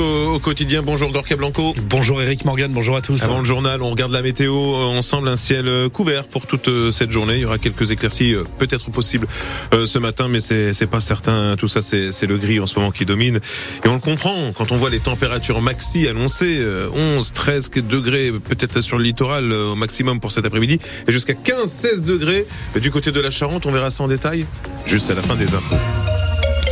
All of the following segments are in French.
Au quotidien, bonjour Gorka Blanco. Bonjour Eric Morgan, bonjour à tous. Avant le journal, on regarde la météo ensemble, un ciel euh, couvert pour toute euh, cette journée. Il y aura quelques éclaircies euh, peut-être possibles ce matin, mais c'est pas certain. Tout ça, c'est le gris en ce moment qui domine. Et on le comprend quand on voit les températures maxi annoncées, 11, 13 degrés peut-être sur le littoral au maximum pour cet après-midi, et jusqu'à 15, 16 degrés du côté de la Charente. On verra ça en détail juste à la fin des infos.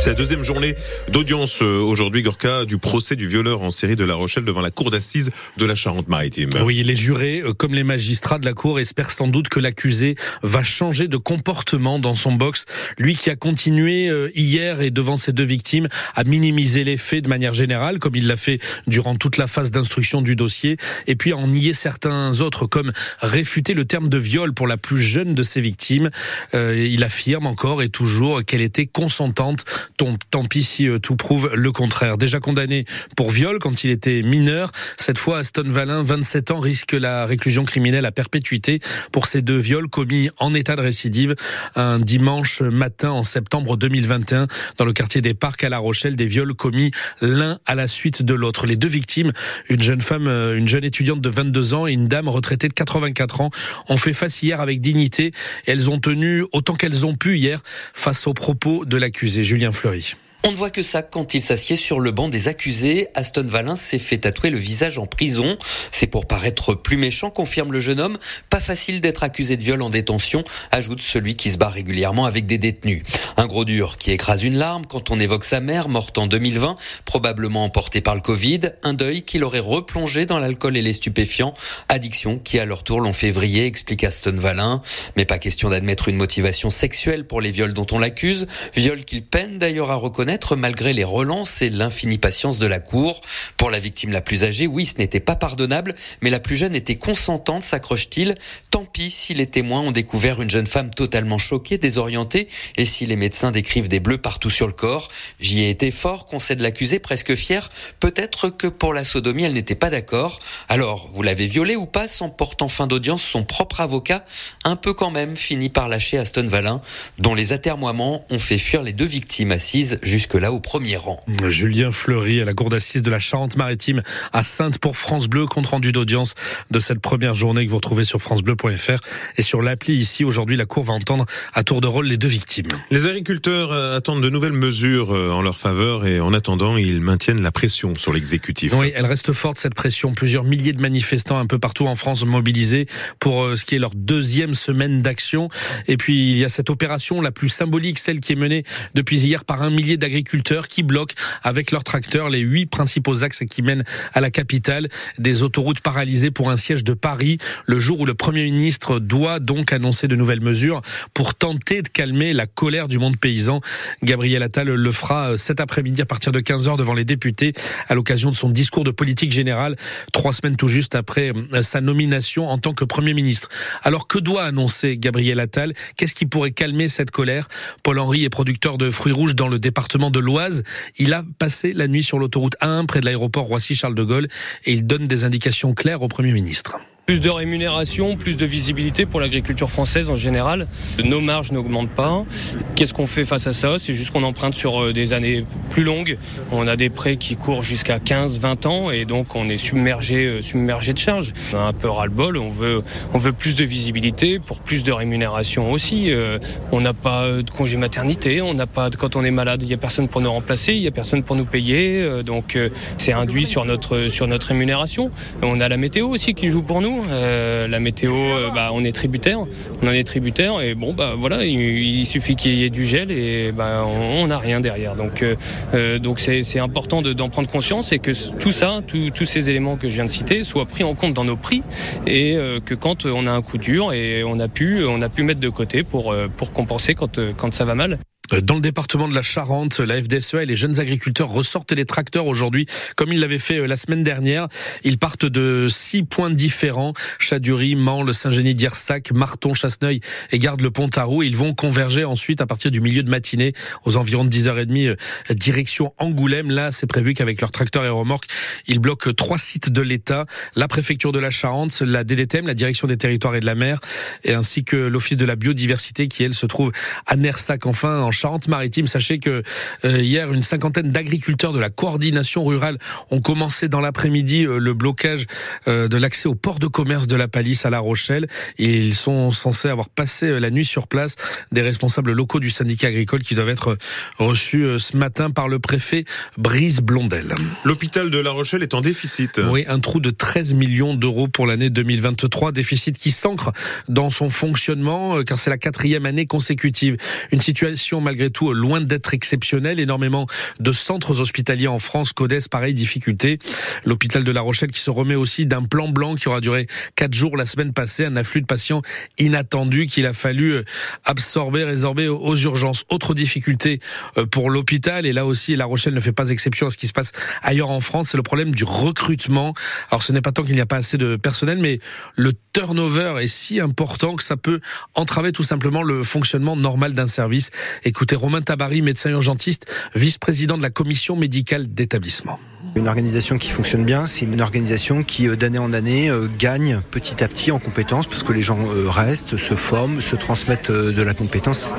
C'est la deuxième journée d'audience euh, aujourd'hui, Gorka, du procès du violeur en série de La Rochelle devant la cour d'assises de la Charente-Maritime. Oui, les jurés, euh, comme les magistrats de la cour, espèrent sans doute que l'accusé va changer de comportement dans son box. Lui qui a continué euh, hier et devant ses deux victimes à minimiser les faits de manière générale, comme il l'a fait durant toute la phase d'instruction du dossier, et puis en nier certains autres, comme réfuter le terme de viol pour la plus jeune de ses victimes. il affirme encore et toujours qu'elle était consentante Tant pis si euh, tout prouve le contraire. Déjà condamné pour viol quand il était mineur, cette fois Aston Valin, 27 ans, risque la réclusion criminelle à perpétuité pour ces deux viols commis en état de récidive un dimanche matin en septembre 2021 dans le quartier des Parcs à La Rochelle, des viols commis l'un à la suite de l'autre. Les deux victimes, une jeune femme, euh, une jeune étudiante de 22 ans et une dame retraitée de 84 ans, ont fait face hier avec dignité et elles ont tenu autant qu'elles ont pu hier face aux propos de l'accusé Julien Fleury. On ne voit que ça quand il s'assied sur le banc des accusés. Aston Valin s'est fait tatouer le visage en prison. C'est pour paraître plus méchant, confirme le jeune homme. Pas facile d'être accusé de viol en détention, ajoute celui qui se bat régulièrement avec des détenus. Un gros dur qui écrase une larme quand on évoque sa mère, morte en 2020, probablement emportée par le Covid. Un deuil qui l'aurait replongé dans l'alcool et les stupéfiants. Addiction qui à leur tour l'ont fait vriller, explique Aston Valin. Mais pas question d'admettre une motivation sexuelle pour les viols dont on l'accuse. Viol qu'il peine d'ailleurs à reconnaître malgré les relances et l'infinie patience de la Cour. Pour la victime la plus âgée, oui, ce n'était pas pardonnable, mais la plus jeune était consentante, s'accroche-t-il? Tant pis si les témoins ont découvert une jeune femme totalement choquée, désorientée, et si les médecins décrivent des bleus partout sur le corps. J'y ai été fort, concède l'accusé, presque fier. Peut-être que pour la sodomie, elle n'était pas d'accord. Alors, vous l'avez violée ou pas s'emporte en fin d'audience son propre avocat, un peu quand même, finit par lâcher Aston Valin, dont les atermoiements ont fait fuir les deux victimes assises jusqu'à jusque-là au premier rang. Julien Fleury à la cour d'assises de la Charente-Maritime à Sainte pour France Bleu, compte rendu d'audience de cette première journée que vous retrouvez sur francebleu.fr et sur l'appli ici. Aujourd'hui, la cour va entendre à tour de rôle les deux victimes. Les agriculteurs euh, attendent de nouvelles mesures euh, en leur faveur et en attendant, ils maintiennent la pression sur l'exécutif. Oui, elle reste forte cette pression. Plusieurs milliers de manifestants un peu partout en France mobilisés pour euh, ce qui est leur deuxième semaine d'action. Et puis, il y a cette opération la plus symbolique, celle qui est menée depuis hier par un millier d'agriculteurs agriculteurs qui bloquent avec leurs tracteurs les huit principaux axes qui mènent à la capitale. Des autoroutes paralysées pour un siège de Paris, le jour où le Premier ministre doit donc annoncer de nouvelles mesures pour tenter de calmer la colère du monde paysan. Gabriel Attal le fera cet après-midi à partir de 15h devant les députés à l'occasion de son discours de politique générale, trois semaines tout juste après sa nomination en tant que Premier ministre. Alors que doit annoncer Gabriel Attal? Qu'est-ce qui pourrait calmer cette colère? Paul Henry est producteur de fruits rouges dans le département de l'Oise. Il a passé la nuit sur l'autoroute 1 près de l'aéroport Roissy-Charles de Gaulle et il donne des indications claires au Premier ministre. Plus de rémunération, plus de visibilité pour l'agriculture française en général. Nos marges n'augmentent pas. Qu'est-ce qu'on fait face à ça? C'est juste qu'on emprunte sur euh, des années plus longues. On a des prêts qui courent jusqu'à 15, 20 ans et donc on est submergé, euh, submergé de charges. On a un peu ras-le-bol. On veut, on veut plus de visibilité pour plus de rémunération aussi. Euh, on n'a pas de congé maternité. On n'a pas, quand on est malade, il n'y a personne pour nous remplacer. Il n'y a personne pour nous payer. Donc c'est induit sur notre, sur notre rémunération. On a la météo aussi qui joue pour nous. Euh, la météo, euh, bah, on est tributaire, on en est tributaire et bon bah voilà, il, suffit qu'il y ait du gel et bah, on n'a rien derrière. Donc euh, donc c'est important d'en prendre conscience et que tout ça, tous ces éléments que je viens de citer soient pris en compte dans nos prix et que quand on a un coup dur et on a pu on a pu mettre de côté pour pour compenser quand quand ça va mal. Dans le département de la Charente, la FDSEA et les jeunes agriculteurs ressortent les tracteurs aujourd'hui, comme ils l'avaient fait euh, la semaine dernière. Ils partent de six points différents Chadurie, Mans, Saint-Genis d'Iersac, Marton, Chasseneuil et Garde-le-Pontarou. Ils vont converger ensuite à partir du milieu de matinée, aux environs de 10h30, euh, direction Angoulême. Là, c'est prévu qu'avec leurs tracteurs et remorques, ils bloquent trois sites de l'État, la préfecture de la Charente, la DDTM, la direction des territoires et de la mer, et ainsi que l'Office de la biodiversité qui, elle, se trouve à Nersac. Enfin, en Charente-Maritime. Sachez que euh, hier, une cinquantaine d'agriculteurs de la coordination rurale ont commencé dans l'après-midi le blocage de l'accès au port de commerce de la Palisse à La Rochelle. Et ils sont censés avoir passé la nuit sur place. Des responsables locaux du syndicat agricole qui doivent être reçus ce matin par le préfet Brice Blondel. L'hôpital de La Rochelle est en déficit. Oui, un trou de 13 millions d'euros pour l'année 2023. Déficit qui s'ancre dans son fonctionnement car c'est la quatrième année consécutive. Une situation malgré tout loin d'être exceptionnelle. Énormément de centres hospitaliers en France connaissent pareille difficulté. L'hôpital de La Rochelle qui se remet aussi d'un plan blanc qui aura duré quatre jours la semaine passée, un afflux de patients inattendu qu'il a fallu euh, absorber, résorber aux urgences. Autre difficulté euh, pour l'hôpital et là aussi La Rochelle ne fait pas exception à ce qui se passe ailleurs en France, c'est le problème du recrutement. Alors ce n'est pas tant qu'il n'y a pas assez de personnel, mais le turnover est si important que ça peut entraver tout simplement le fonctionnement normal d'un service. Écoutez Romain Tabary, médecin urgentiste, vice-président de la commission médicale d'établissement. Une organisation qui fonctionne bien, c'est une organisation qui euh, d'année en année euh, gagne petit à petit en compétences parce que les gens euh, restent, se forment, se transmettent de la compétence.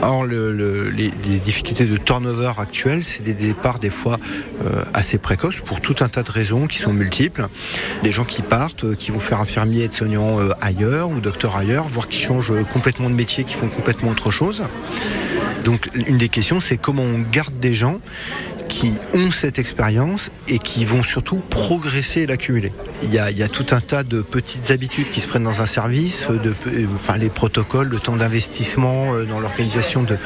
Or, le, les, difficultés de turnover actuelles, c'est des départs des fois assez précoces pour tout un tas de raisons qui sont multiples. Des gens qui partent, qui vont faire infirmier et soignant ailleurs ou docteur ailleurs, voire qui changent complètement de métier, qui font complètement autre chose. Donc une des questions, c'est comment on garde des gens qui ont cette expérience et qui vont surtout progresser et l'accumuler. Il y, a, tout un tas de petites habitudes qui se prennent dans un service, de, enfin les protocoles, le temps d'investissement euh, dans l'organisation de,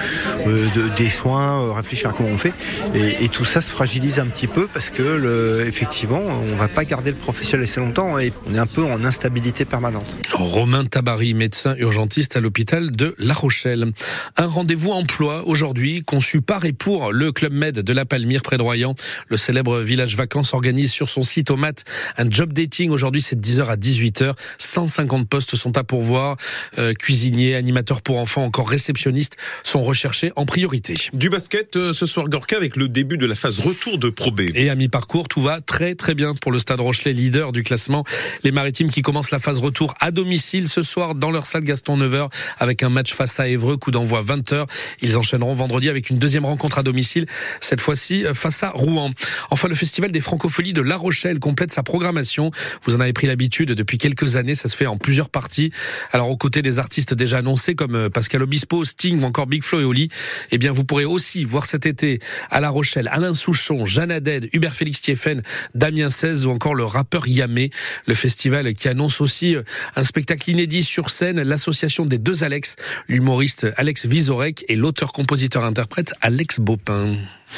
euh, de, des soins, euh, réfléchir à comment on fait. Et, tout ça se fragilise un petit peu parce que le, effectivement, on va pas garder le professionnel assez longtemps et on est un peu en instabilité permanente. Romain Tabary, médecin urgentiste à l'hôpital de La Rochelle. Un rendez-vous emploi aujourd'hui conçu par et pour le Club Med de la Palme près de Royan. Le célèbre village vacances organise sur son site au mat un job dating. Aujourd'hui, c'est de 10h à 18h. 150 postes sont à pourvoir. Euh, cuisiniers, animateurs pour enfants, encore réceptionnistes sont recherchés en priorité. Du basket euh, ce soir, Gorka, avec le début de la phase retour de Pro B. Et à mi-parcours, tout va très très bien pour le Stade Rochelet, leader du classement. Les Maritimes qui commencent la phase retour à domicile ce soir dans leur salle Gaston 9h avec un match face à Évreux, coup d'envoi 20h. Ils enchaîneront vendredi avec une deuxième rencontre à domicile, cette fois-ci face à Rouen. Enfin, le Festival des Francopholies de La Rochelle complète sa programmation. Vous en avez pris l'habitude depuis quelques années, ça se fait en plusieurs parties. Alors, aux côtés des artistes déjà annoncés comme euh, Pascal Obispo, Sting ou encore Big Flo et Oli, eh bien, vous pourrez aussi voir cet été à La Rochelle Alain Souchon, Jeanne Haddad, Hubert Félix Thieffen, Damien 16 ou encore le rappeur Yamé. Le festival qui annonce aussi euh, un spectacle inédit sur scène, l'association des deux Alex, l'humoriste Alex Vizorek et l'auteur-compositeur-interprète Alex Bopin.